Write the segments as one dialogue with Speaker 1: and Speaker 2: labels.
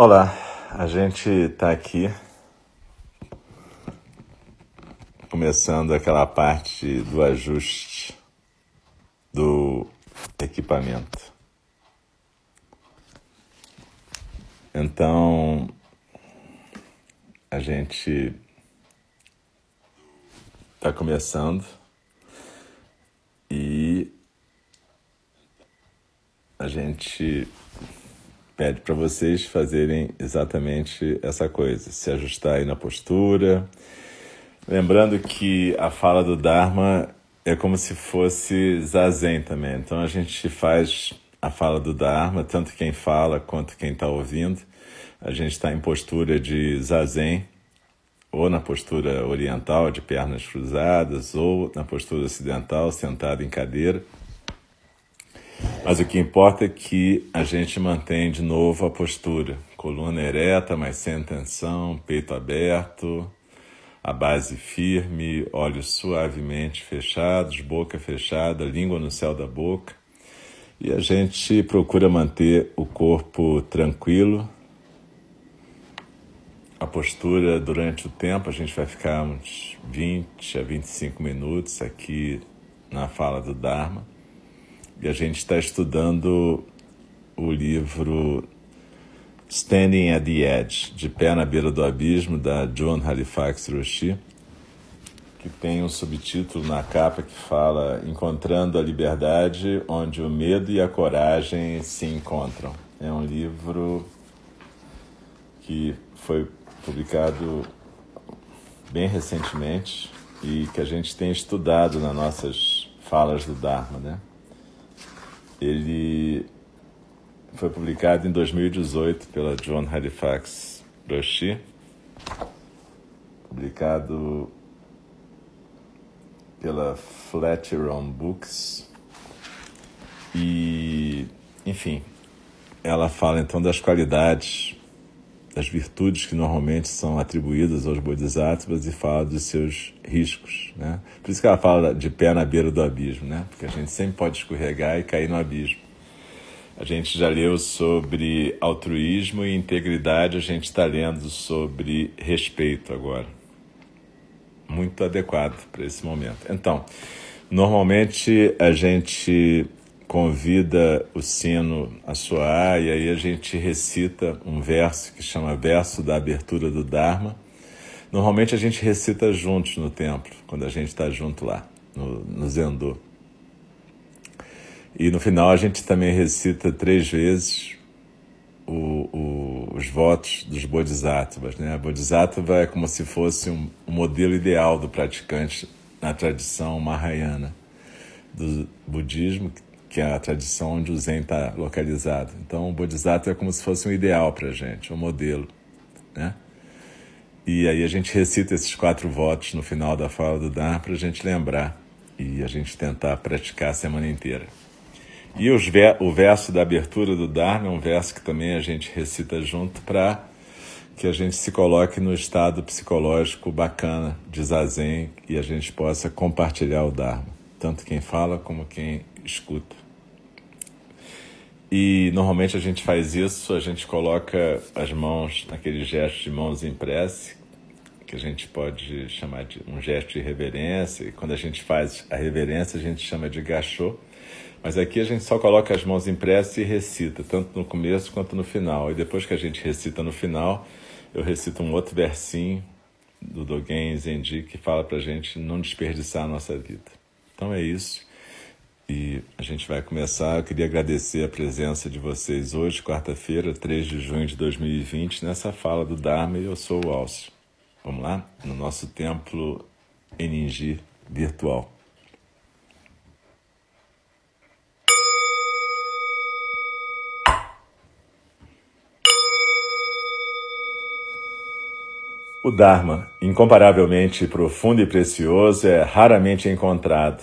Speaker 1: Olá, a gente está aqui começando aquela parte do ajuste do equipamento. Então, a gente está começando e a gente pede para vocês fazerem exatamente essa coisa, se ajustar aí na postura. Lembrando que a fala do Dharma é como se fosse zazen também. Então a gente faz a fala do Dharma, tanto quem fala quanto quem está ouvindo. A gente está em postura de zazen, ou na postura oriental, de pernas cruzadas, ou na postura ocidental, sentado em cadeira. Mas o que importa é que a gente mantém de novo a postura. Coluna ereta, mas sem tensão, peito aberto, a base firme, olhos suavemente fechados, boca fechada, língua no céu da boca. E a gente procura manter o corpo tranquilo. A postura durante o tempo, a gente vai ficar uns 20 a 25 minutos aqui na fala do Dharma e a gente está estudando o livro Standing at the Edge, De Pé na Beira do Abismo, da John Halifax Roshi, que tem um subtítulo na capa que fala Encontrando a Liberdade, onde o medo e a coragem se encontram. É um livro que foi publicado bem recentemente e que a gente tem estudado nas nossas falas do Dharma, né? Ele foi publicado em 2018 pela John Halifax Roshi, publicado pela Flatiron Books. E, enfim, ela fala então das qualidades, das virtudes que normalmente são atribuídas aos bodhisattvas e fala dos seus riscos, né? Por isso que ela fala de pé na beira do abismo, né? Porque a gente sempre pode escorregar e cair no abismo. A gente já leu sobre altruísmo e integridade, a gente está lendo sobre respeito agora. Muito adequado para esse momento. Então, normalmente a gente convida o sino a soar e aí a gente recita um verso que chama Verso da Abertura do Dharma Normalmente a gente recita juntos no templo, quando a gente está junto lá, no, no Zendô. E no final a gente também recita três vezes o, o, os votos dos bodhisattvas. Né? A bodhisattva é como se fosse um, um modelo ideal do praticante na tradição Mahayana do budismo, que é a tradição onde o Zen está localizado. Então, o Bodhisattva é como se fosse um ideal para a gente, um modelo. Né? E aí a gente recita esses quatro votos no final da fala do Dharma para a gente lembrar e a gente tentar praticar a semana inteira. E ver, o verso da abertura do Dharma é um verso que também a gente recita junto para que a gente se coloque no estado psicológico bacana de zazen e a gente possa compartilhar o Dharma, tanto quem fala como quem escuta. E normalmente a gente faz isso, a gente coloca as mãos naquele gesto de mãos em prece, que a gente pode chamar de um gesto de reverência, e quando a gente faz a reverência a gente chama de gachô, mas aqui a gente só coloca as mãos em prece e recita, tanto no começo quanto no final. E depois que a gente recita no final, eu recito um outro versinho do Dogen Zenji que fala para a gente não desperdiçar a nossa vida. Então é isso. E a gente vai começar. Eu queria agradecer a presença de vocês hoje, quarta-feira, 3 de junho de 2020, nessa fala do Dharma. Eu sou o Alcio. Vamos lá? No nosso templo Eningi virtual. O Dharma, incomparavelmente profundo e precioso, é raramente encontrado,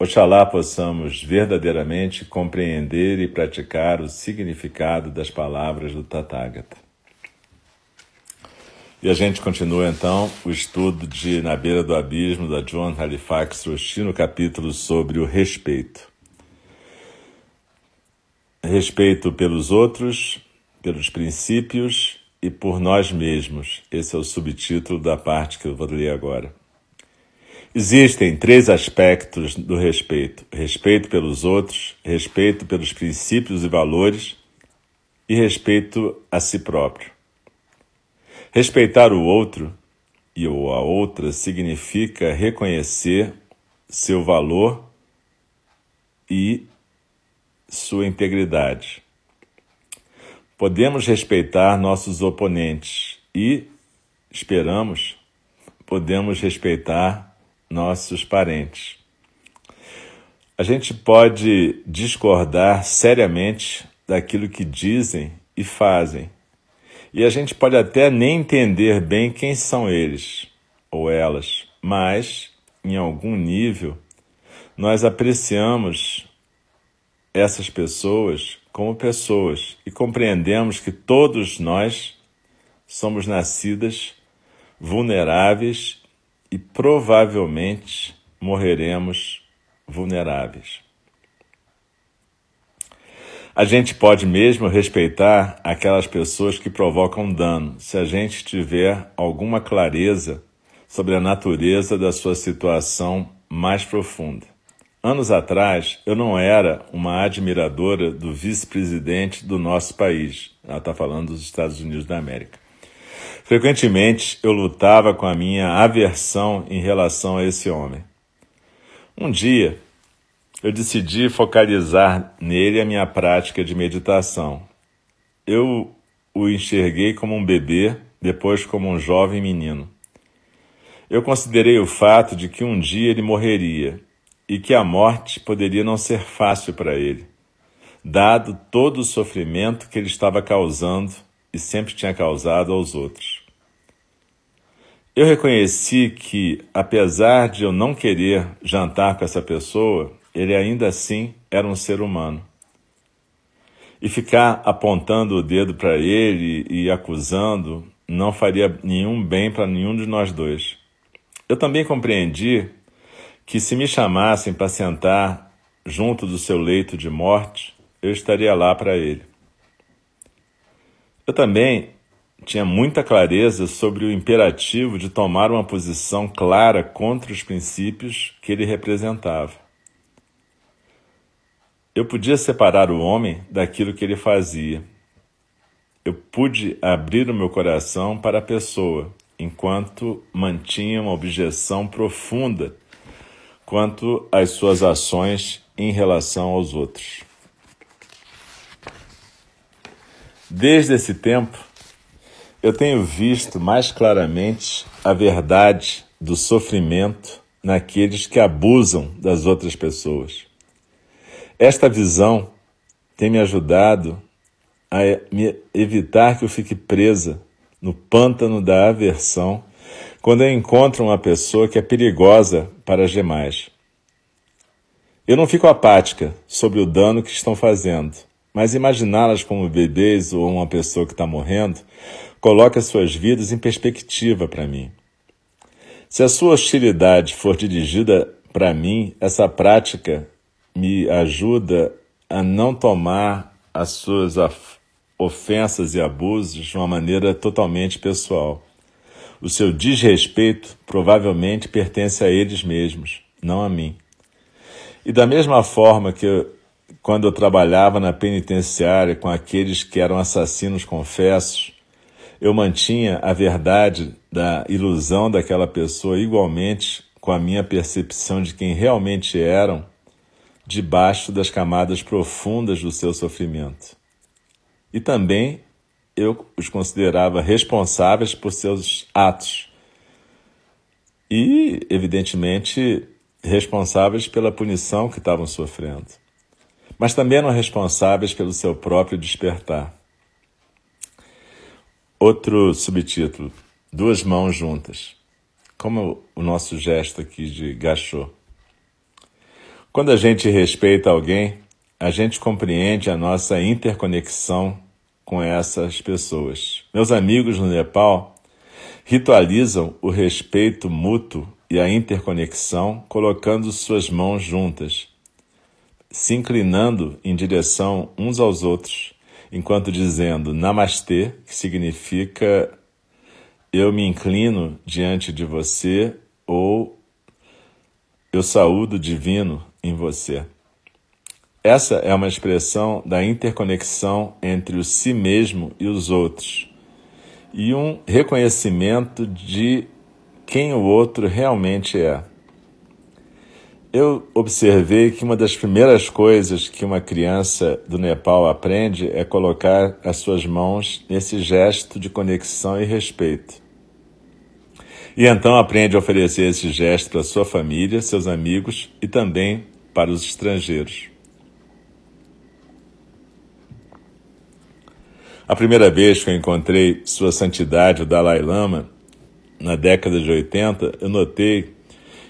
Speaker 1: Oxalá possamos verdadeiramente compreender e praticar o significado das palavras do Tathagata. E a gente continua então o estudo de Na Beira do Abismo da John Halifax Roshi no capítulo sobre o respeito. Respeito pelos outros, pelos princípios e por nós mesmos. Esse é o subtítulo da parte que eu vou ler agora. Existem três aspectos do respeito: respeito pelos outros, respeito pelos princípios e valores e respeito a si próprio. Respeitar o outro e ou a outra significa reconhecer seu valor e sua integridade. Podemos respeitar nossos oponentes e, esperamos, podemos respeitar nossos parentes. A gente pode discordar seriamente daquilo que dizem e fazem, e a gente pode até nem entender bem quem são eles ou elas, mas, em algum nível, nós apreciamos essas pessoas como pessoas e compreendemos que todos nós somos nascidas vulneráveis e provavelmente morreremos vulneráveis. A gente pode mesmo respeitar aquelas pessoas que provocam dano, se a gente tiver alguma clareza sobre a natureza da sua situação mais profunda. Anos atrás, eu não era uma admiradora do vice-presidente do nosso país. Ela está falando dos Estados Unidos da América. Frequentemente eu lutava com a minha aversão em relação a esse homem. Um dia eu decidi focalizar nele a minha prática de meditação. Eu o enxerguei como um bebê, depois como um jovem menino. Eu considerei o fato de que um dia ele morreria e que a morte poderia não ser fácil para ele, dado todo o sofrimento que ele estava causando e sempre tinha causado aos outros. Eu reconheci que, apesar de eu não querer jantar com essa pessoa, ele ainda assim era um ser humano. E ficar apontando o dedo para ele e acusando não faria nenhum bem para nenhum de nós dois. Eu também compreendi que se me chamassem para sentar junto do seu leito de morte, eu estaria lá para ele. Eu também tinha muita clareza sobre o imperativo de tomar uma posição clara contra os princípios que ele representava. Eu podia separar o homem daquilo que ele fazia. Eu pude abrir o meu coração para a pessoa, enquanto mantinha uma objeção profunda quanto às suas ações em relação aos outros. Desde esse tempo, eu tenho visto mais claramente a verdade do sofrimento naqueles que abusam das outras pessoas. Esta visão tem me ajudado a me evitar que eu fique presa no pântano da aversão quando eu encontro uma pessoa que é perigosa para as demais. Eu não fico apática sobre o dano que estão fazendo mas imaginá-las como bebês ou uma pessoa que está morrendo coloca suas vidas em perspectiva para mim. Se a sua hostilidade for dirigida para mim, essa prática me ajuda a não tomar as suas ofensas e abusos de uma maneira totalmente pessoal. O seu desrespeito provavelmente pertence a eles mesmos, não a mim. E da mesma forma que quando eu trabalhava na penitenciária com aqueles que eram assassinos confessos, eu mantinha a verdade da ilusão daquela pessoa igualmente com a minha percepção de quem realmente eram debaixo das camadas profundas do seu sofrimento. E também eu os considerava responsáveis por seus atos e, evidentemente, responsáveis pela punição que estavam sofrendo, mas também eram responsáveis pelo seu próprio despertar. Outro subtítulo: Duas mãos juntas, como o nosso gesto aqui de gachô. Quando a gente respeita alguém, a gente compreende a nossa interconexão com essas pessoas. Meus amigos no Nepal ritualizam o respeito mútuo e a interconexão colocando suas mãos juntas, se inclinando em direção uns aos outros, enquanto dizendo Namastê, que significa eu me inclino diante de você ou eu saúdo divino em você. Essa é uma expressão da interconexão entre o si mesmo e os outros, e um reconhecimento de quem o outro realmente é. Eu observei que uma das primeiras coisas que uma criança do Nepal aprende é colocar as suas mãos nesse gesto de conexão e respeito. E então aprende a oferecer esse gesto para sua família, seus amigos e também para os estrangeiros. A primeira vez que eu encontrei Sua Santidade, o Dalai Lama, na década de 80, eu notei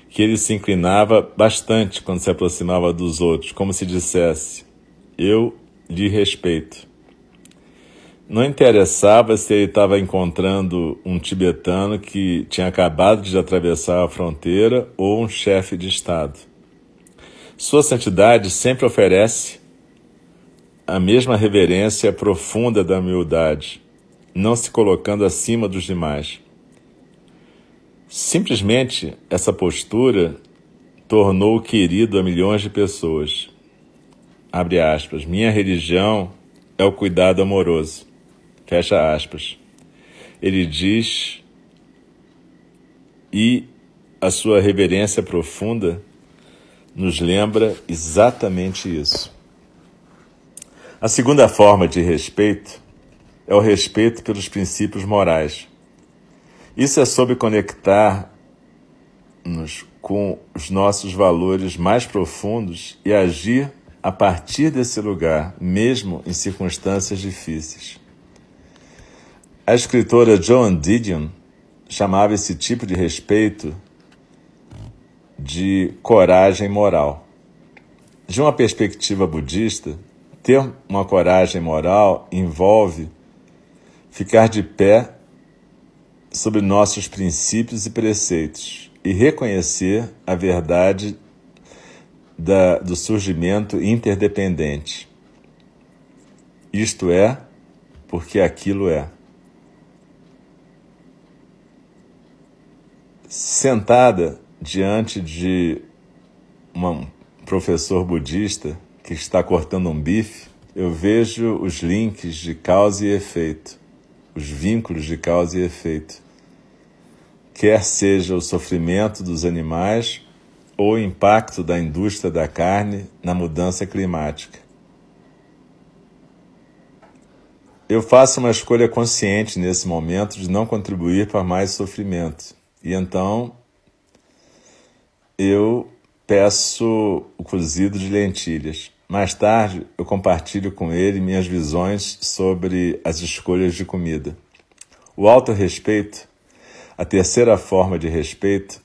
Speaker 1: que ele se inclinava bastante quando se aproximava dos outros, como se dissesse: Eu lhe respeito. Não interessava se ele estava encontrando um tibetano que tinha acabado de atravessar a fronteira ou um chefe de Estado. Sua Santidade sempre oferece a mesma reverência profunda da humildade, não se colocando acima dos demais. Simplesmente essa postura tornou querido a milhões de pessoas. Abre aspas. Minha religião é o cuidado amoroso. Fecha aspas. Ele diz e a sua reverência profunda nos lembra exatamente isso. A segunda forma de respeito é o respeito pelos princípios morais. Isso é sobre conectar-nos com os nossos valores mais profundos e agir a partir desse lugar, mesmo em circunstâncias difíceis. A escritora Joan Didion chamava esse tipo de respeito de coragem moral. De uma perspectiva budista, ter uma coragem moral envolve ficar de pé sobre nossos princípios e preceitos e reconhecer a verdade da, do surgimento interdependente. Isto é, porque aquilo é. Sentada diante de um professor budista, que está cortando um bife, eu vejo os links de causa e efeito, os vínculos de causa e efeito. Quer seja o sofrimento dos animais ou o impacto da indústria da carne na mudança climática. Eu faço uma escolha consciente nesse momento de não contribuir para mais sofrimento. E então eu peço o cozido de lentilhas. Mais tarde, eu compartilho com ele minhas visões sobre as escolhas de comida. O auto-respeito, a terceira forma de respeito,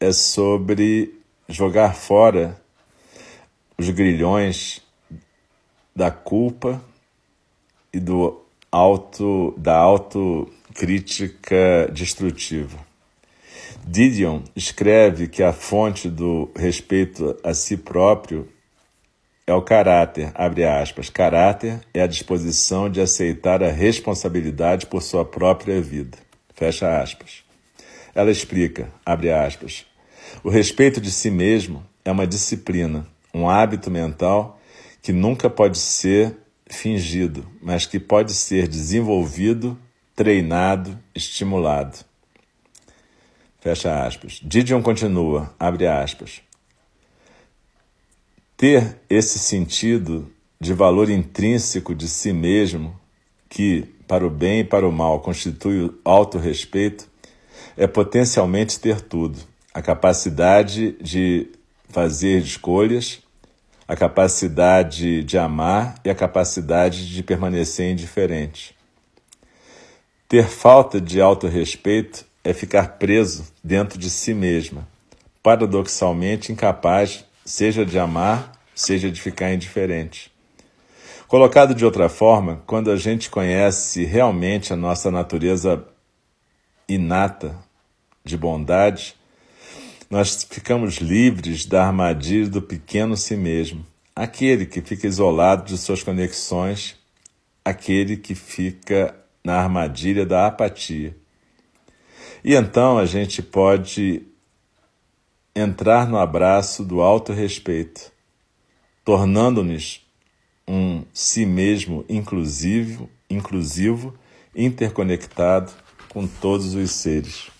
Speaker 1: é sobre jogar fora os grilhões da culpa e do auto da autocrítica destrutiva. Didion escreve que a fonte do respeito a si próprio é o caráter, abre aspas. Caráter é a disposição de aceitar a responsabilidade por sua própria vida. Fecha aspas. Ela explica, abre aspas. O respeito de si mesmo é uma disciplina, um hábito mental que nunca pode ser fingido, mas que pode ser desenvolvido, treinado, estimulado. Fecha aspas. Didion continua, abre aspas. Ter esse sentido de valor intrínseco de si mesmo, que, para o bem e para o mal, constitui o autorrespeito, é potencialmente ter tudo: a capacidade de fazer escolhas, a capacidade de amar e a capacidade de permanecer indiferente. Ter falta de autorrespeito é ficar preso dentro de si mesma, paradoxalmente incapaz, seja de amar, seja de ficar indiferente. Colocado de outra forma, quando a gente conhece realmente a nossa natureza inata de bondade, nós ficamos livres da armadilha do pequeno si mesmo, aquele que fica isolado de suas conexões, aquele que fica na armadilha da apatia. E então a gente pode entrar no abraço do auto-respeito, tornando-nos um si mesmo inclusivo, inclusivo, interconectado com todos os seres.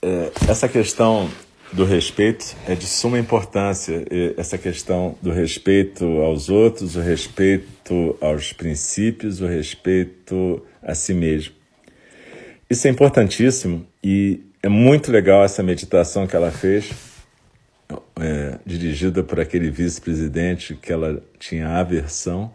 Speaker 1: É, essa questão do respeito é de suma importância. Essa questão do respeito aos outros, o respeito aos princípios, o respeito a si mesmo. Isso é importantíssimo e é muito legal essa meditação que ela fez é, dirigida por aquele vice-presidente que ela tinha aversão,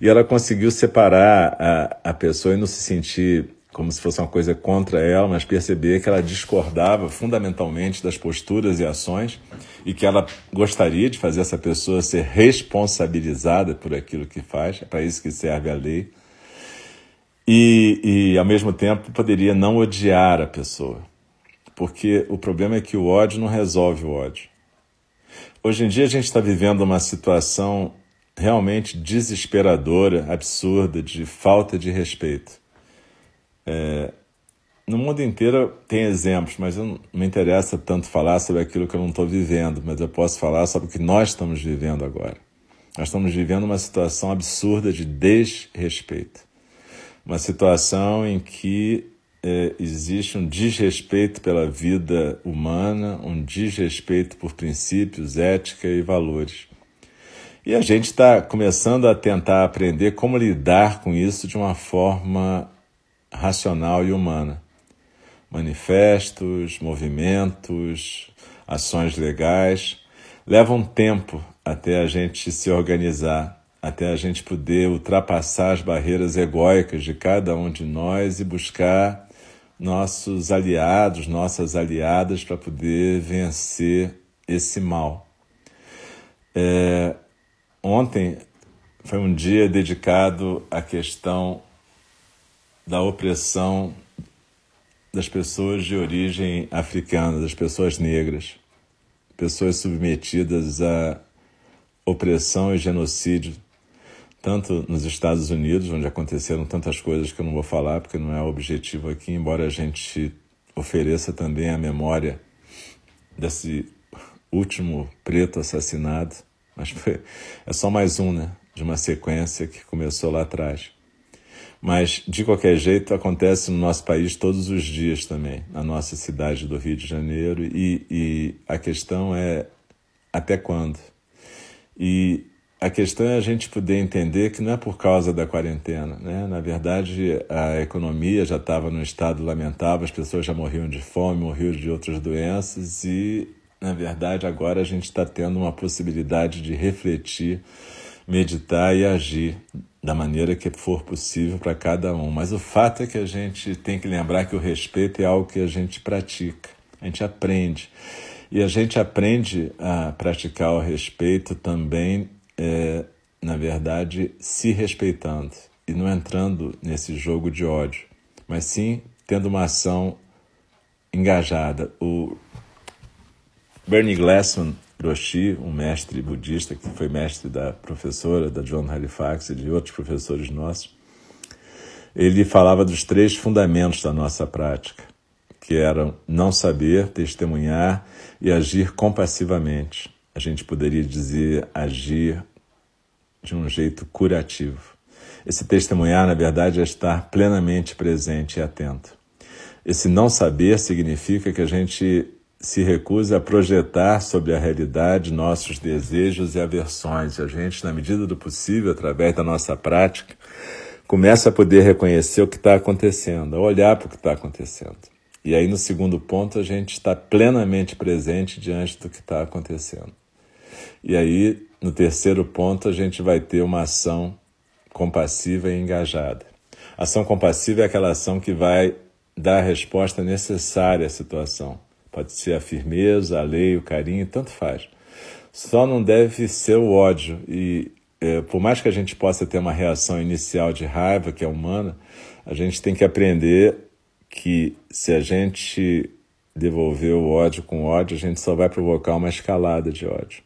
Speaker 1: e ela conseguiu separar a, a pessoa e não se sentir como se fosse uma coisa contra ela, mas perceber que ela discordava fundamentalmente das posturas e ações e que ela gostaria de fazer essa pessoa ser responsabilizada por aquilo que faz, é para isso que serve a lei. E, e, ao mesmo tempo, poderia não odiar a pessoa, porque o problema é que o ódio não resolve o ódio. Hoje em dia a gente está vivendo uma situação realmente desesperadora, absurda, de falta de respeito. É, no mundo inteiro tem exemplos, mas não me interessa tanto falar sobre aquilo que eu não estou vivendo, mas eu posso falar sobre o que nós estamos vivendo agora. Nós estamos vivendo uma situação absurda de desrespeito. Uma situação em que é, existe um desrespeito pela vida humana, um desrespeito por princípios, ética e valores. E a gente está começando a tentar aprender como lidar com isso de uma forma racional e humana. Manifestos, movimentos, ações legais levam tempo até a gente se organizar, até a gente poder ultrapassar as barreiras egóicas de cada um de nós e buscar nossos aliados, nossas aliadas para poder vencer esse mal. É, ontem foi um dia dedicado à questão da opressão das pessoas de origem africana, das pessoas negras, pessoas submetidas à opressão e genocídio tanto nos Estados Unidos, onde aconteceram tantas coisas que eu não vou falar, porque não é o objetivo aqui, embora a gente ofereça também a memória desse último preto assassinado, mas foi, é só mais um, né, de uma sequência que começou lá atrás. Mas, de qualquer jeito, acontece no nosso país todos os dias também, na nossa cidade do Rio de Janeiro, e, e a questão é até quando? E a questão é a gente poder entender que não é por causa da quarentena. Né? Na verdade, a economia já estava num estado lamentável, as pessoas já morriam de fome, morriam de outras doenças, e, na verdade, agora a gente está tendo uma possibilidade de refletir, meditar e agir da maneira que for possível para cada um. Mas o fato é que a gente tem que lembrar que o respeito é algo que a gente pratica, a gente aprende. E a gente aprende a praticar o respeito também é, na verdade, se respeitando e não entrando nesse jogo de ódio, mas sim tendo uma ação engajada. O Bernie Glassman Roshi, um mestre budista que foi mestre da professora, da John Halifax e de outros professores nossos, ele falava dos três fundamentos da nossa prática, que eram não saber, testemunhar e agir compassivamente a gente poderia dizer agir de um jeito curativo. Esse testemunhar, na verdade, é estar plenamente presente e atento. Esse não saber significa que a gente se recusa a projetar sobre a realidade nossos desejos e aversões. A gente, na medida do possível, através da nossa prática, começa a poder reconhecer o que está acontecendo, a olhar para o que está acontecendo. E aí, no segundo ponto, a gente está plenamente presente diante do que está acontecendo. E aí, no terceiro ponto, a gente vai ter uma ação compassiva e engajada. Ação compassiva é aquela ação que vai dar a resposta necessária à situação. Pode ser a firmeza, a lei, o carinho, tanto faz. Só não deve ser o ódio. E é, por mais que a gente possa ter uma reação inicial de raiva, que é humana, a gente tem que aprender que se a gente devolver o ódio com ódio, a gente só vai provocar uma escalada de ódio.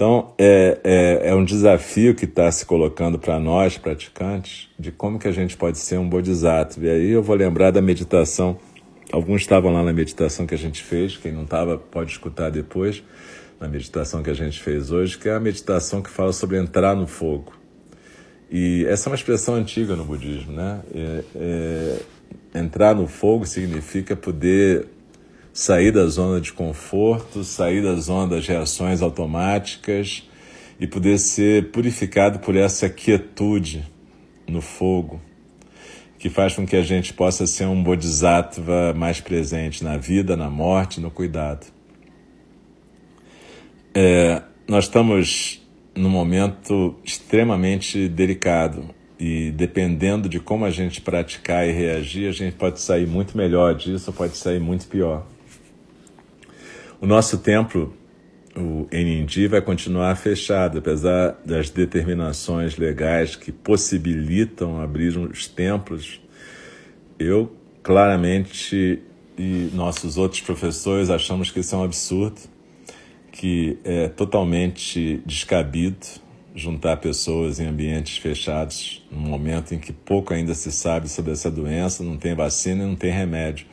Speaker 1: Então, é, é, é um desafio que está se colocando para nós, praticantes, de como que a gente pode ser um bodhisattva. E aí eu vou lembrar da meditação, alguns estavam lá na meditação que a gente fez, quem não estava pode escutar depois, na meditação que a gente fez hoje, que é a meditação que fala sobre entrar no fogo. E essa é uma expressão antiga no budismo, né? É, é, entrar no fogo significa poder sair da zona de conforto, sair da zona das reações automáticas e poder ser purificado por essa quietude no fogo, que faz com que a gente possa ser um bodhisattva mais presente na vida, na morte, no cuidado. É, nós estamos num momento extremamente delicado e dependendo de como a gente praticar e reagir, a gente pode sair muito melhor disso ou pode sair muito pior. O nosso templo, o Enindi, vai continuar fechado, apesar das determinações legais que possibilitam abrir os templos. Eu, claramente, e nossos outros professores achamos que isso é um absurdo, que é totalmente descabido juntar pessoas em ambientes fechados num momento em que pouco ainda se sabe sobre essa doença, não tem vacina e não tem remédio.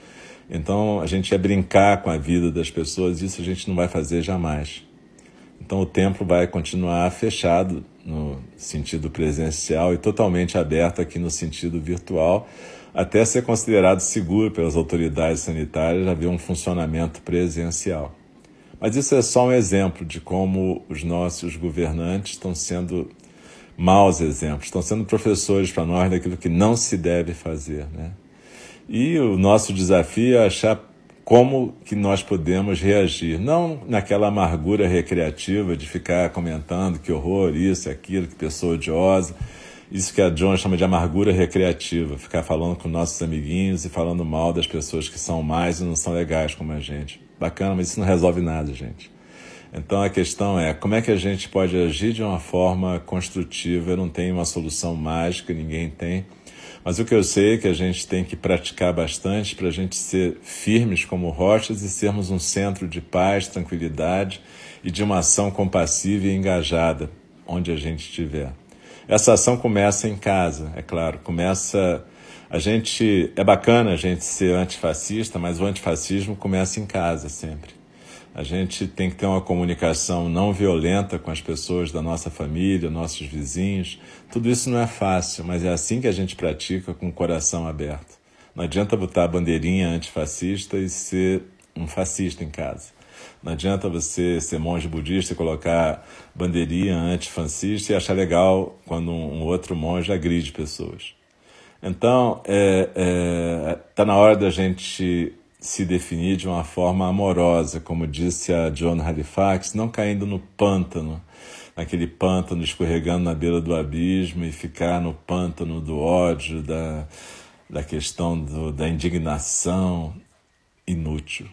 Speaker 1: Então a gente ia brincar com a vida das pessoas, isso a gente não vai fazer jamais. Então o templo vai continuar fechado no sentido presencial e totalmente aberto aqui no sentido virtual, até ser considerado seguro pelas autoridades sanitárias haver um funcionamento presencial. Mas isso é só um exemplo de como os nossos governantes estão sendo maus exemplos, estão sendo professores para nós daquilo que não se deve fazer, né? E o nosso desafio é achar como que nós podemos reagir, não naquela amargura recreativa de ficar comentando que horror, isso, aquilo, que pessoa odiosa, isso que a John chama de amargura recreativa, ficar falando com nossos amiguinhos e falando mal das pessoas que são mais e não são legais como a gente. Bacana, mas isso não resolve nada, gente. Então a questão é como é que a gente pode agir de uma forma construtiva. Eu não tenho uma solução mágica, ninguém tem mas o que eu sei é que a gente tem que praticar bastante para a gente ser firmes como rochas e sermos um centro de paz, tranquilidade e de uma ação compassiva e engajada onde a gente estiver. Essa ação começa em casa, é claro, começa. A gente. É bacana a gente ser antifascista, mas o antifascismo começa em casa sempre. A gente tem que ter uma comunicação não violenta com as pessoas da nossa família, nossos vizinhos. Tudo isso não é fácil, mas é assim que a gente pratica com o coração aberto. Não adianta botar a bandeirinha antifascista e ser um fascista em casa. Não adianta você ser monge budista e colocar bandeirinha antifascista e achar legal quando um outro monge agride pessoas. Então, está é, é, tá na hora da gente se definir de uma forma amorosa, como disse a John Halifax, não caindo no pântano, naquele pântano escorregando na beira do abismo e ficar no pântano do ódio, da, da questão do, da indignação inútil.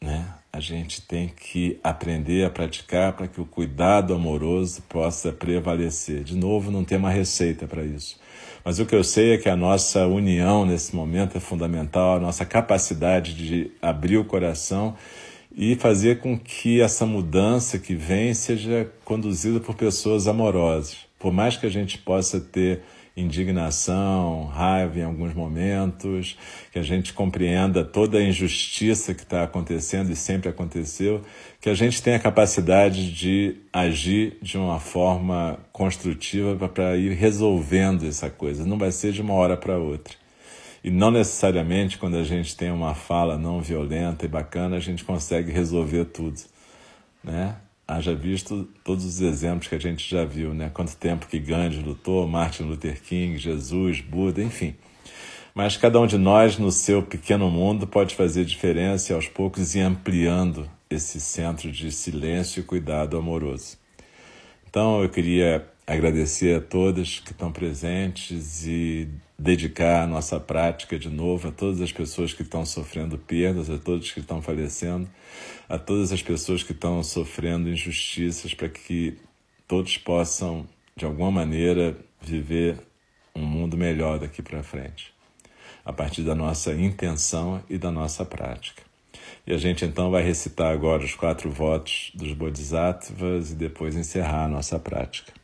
Speaker 1: Né? A gente tem que aprender a praticar para que o cuidado amoroso possa prevalecer. De novo, não tem uma receita para isso. Mas o que eu sei é que a nossa união nesse momento é fundamental, a nossa capacidade de abrir o coração e fazer com que essa mudança que vem seja conduzida por pessoas amorosas. Por mais que a gente possa ter indignação, raiva em alguns momentos, que a gente compreenda toda a injustiça que está acontecendo e sempre aconteceu, que a gente tenha a capacidade de agir de uma forma construtiva para ir resolvendo essa coisa. Não vai ser de uma hora para outra. E não necessariamente quando a gente tem uma fala não violenta e bacana, a gente consegue resolver tudo, né? Haja visto todos os exemplos que a gente já viu, né? Quanto tempo que Gandhi lutou, Martin Luther King, Jesus, Buda, enfim. Mas cada um de nós, no seu pequeno mundo, pode fazer diferença e aos poucos ir ampliando esse centro de silêncio e cuidado amoroso. Então eu queria agradecer a todas que estão presentes e dedicar a nossa prática de novo a todas as pessoas que estão sofrendo perdas, a todos que estão falecendo, a todas as pessoas que estão sofrendo injustiças, para que todos possam, de alguma maneira, viver um mundo melhor daqui para frente a partir da nossa intenção e da nossa prática. E a gente então vai recitar agora os quatro votos dos Bodhisattvas e depois encerrar a nossa prática.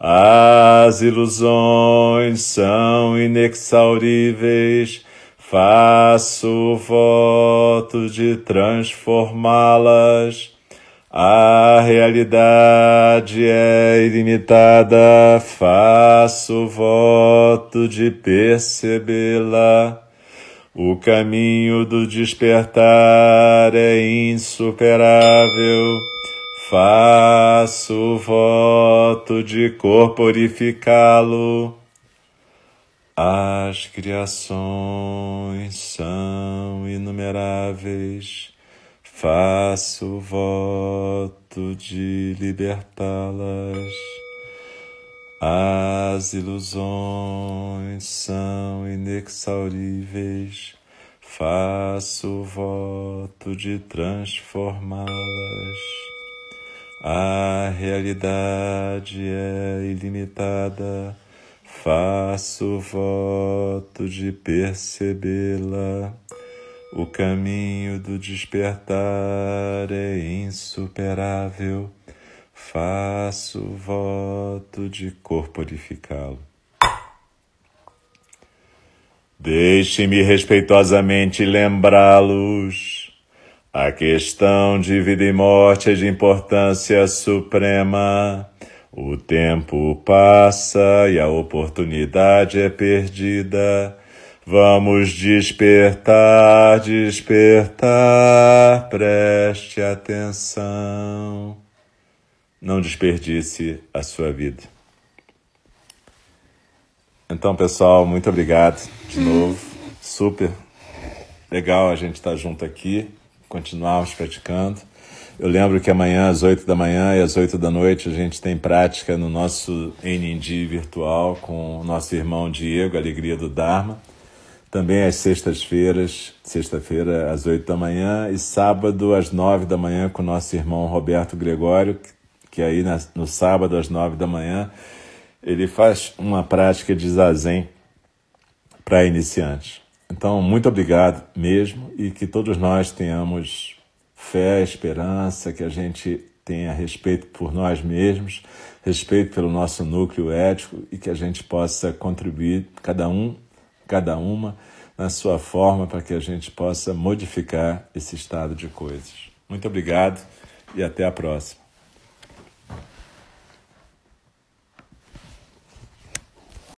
Speaker 1: as ilusões são inexauríveis, faço voto de transformá-las. A realidade é ilimitada, faço voto de percebê-la. O caminho do despertar é insuperável Faço voto de corporificá-lo. As criações são inumeráveis. Faço voto de libertá-las. As ilusões são inexauríveis. Faço voto de transformá-las. A realidade é ilimitada, faço voto de percebê-la. O caminho do despertar é insuperável, faço voto de corporificá-lo. Deixe-me respeitosamente lembrá-los a questão de vida e morte é de importância suprema. O tempo passa e a oportunidade é perdida. Vamos despertar, despertar, preste atenção. Não desperdice a sua vida. Então, pessoal, muito obrigado de novo. Super legal a gente estar junto aqui continuarmos praticando. Eu lembro que amanhã, às 8 da manhã e às 8 da noite, a gente tem prática no nosso NND virtual com o nosso irmão Diego, Alegria do Dharma. Também às sextas-feiras, sexta-feira às 8 da manhã e sábado às 9 da manhã com o nosso irmão Roberto Gregório, que aí no sábado às 9 da manhã ele faz uma prática de zazen para iniciantes. Então, muito obrigado mesmo e que todos nós tenhamos fé, esperança, que a gente tenha respeito por nós mesmos, respeito pelo nosso núcleo ético e que a gente possa contribuir, cada um, cada uma, na sua forma para que a gente possa modificar esse estado de coisas. Muito obrigado e até a próxima.